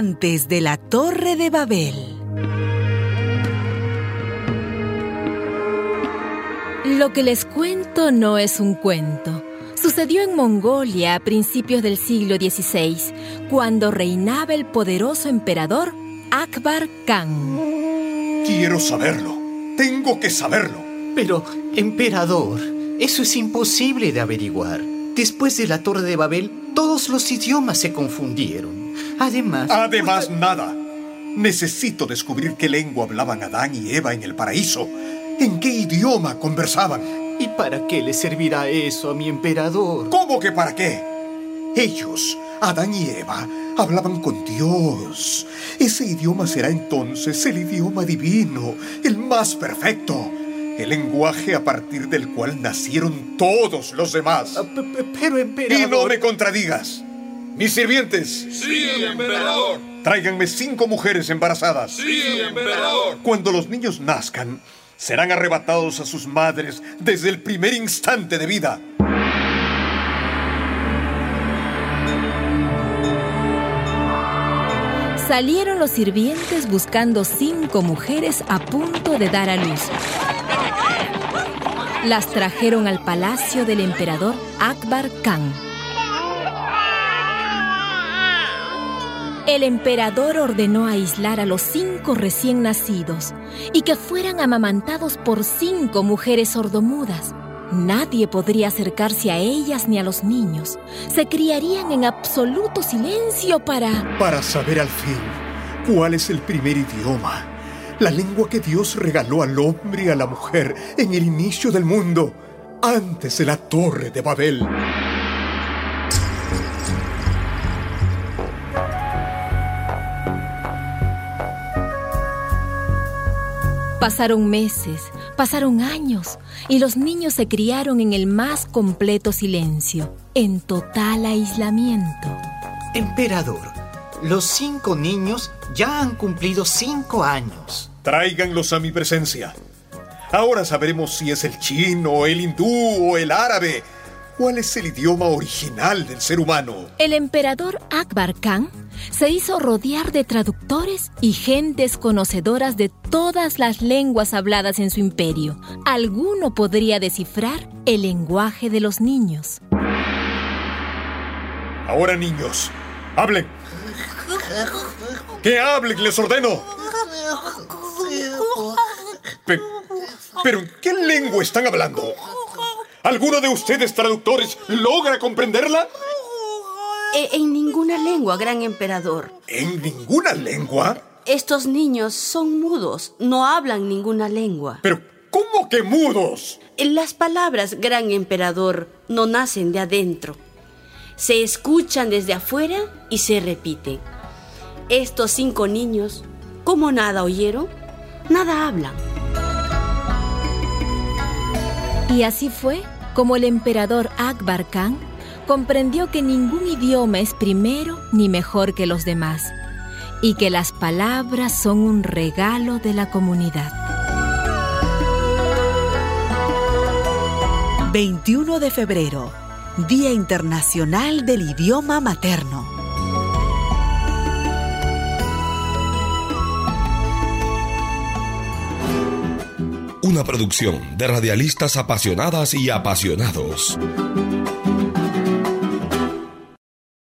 antes de la Torre de Babel. Lo que les cuento no es un cuento. Sucedió en Mongolia a principios del siglo XVI, cuando reinaba el poderoso emperador Akbar Khan. Quiero saberlo. Tengo que saberlo. Pero, emperador, eso es imposible de averiguar. Después de la Torre de Babel, todos los idiomas se confundieron. Además... Además, nada. Necesito descubrir qué lengua hablaban Adán y Eva en el paraíso. ¿En qué idioma conversaban? ¿Y para qué le servirá eso a mi emperador? ¿Cómo que para qué? Ellos, Adán y Eva, hablaban con Dios. Ese idioma será entonces el idioma divino, el más perfecto. El lenguaje a partir del cual nacieron todos los demás. Ah, pero, emperador... Y no me contradigas. Mis sirvientes. Sí, emperador. Tráiganme cinco mujeres embarazadas. Sí, emperador. Cuando los niños nazcan, serán arrebatados a sus madres desde el primer instante de vida. Salieron los sirvientes buscando cinco mujeres a punto de dar a luz. Las trajeron al palacio del emperador Akbar Khan. El emperador ordenó aislar a los cinco recién nacidos y que fueran amamantados por cinco mujeres sordomudas. Nadie podría acercarse a ellas ni a los niños. Se criarían en absoluto silencio para... Para saber al fin cuál es el primer idioma. La lengua que Dios regaló al hombre y a la mujer en el inicio del mundo, antes de la torre de Babel. Pasaron meses, pasaron años y los niños se criaron en el más completo silencio, en total aislamiento. Emperador, los cinco niños ya han cumplido cinco años. Tráiganlos a mi presencia. Ahora sabremos si es el chino, el hindú o el árabe. ¿Cuál es el idioma original del ser humano? El emperador Akbar Khan se hizo rodear de traductores y gentes conocedoras de todas las lenguas habladas en su imperio. Alguno podría descifrar el lenguaje de los niños. Ahora niños, hablen. ¡Que hablen, les ordeno! ¿Pero en qué lengua están hablando? ¿Alguno de ustedes traductores logra comprenderla? E, en ninguna lengua, gran emperador. ¿En ninguna lengua? Estos niños son mudos, no hablan ninguna lengua. ¿Pero cómo que mudos? Las palabras, gran emperador, no nacen de adentro. Se escuchan desde afuera y se repiten. Estos cinco niños, ¿cómo nada oyeron? Nada hablan. Y así fue como el emperador Akbar Khan comprendió que ningún idioma es primero ni mejor que los demás y que las palabras son un regalo de la comunidad. 21 de febrero, Día Internacional del Idioma Materno. una producción de radialistas apasionadas y apasionados.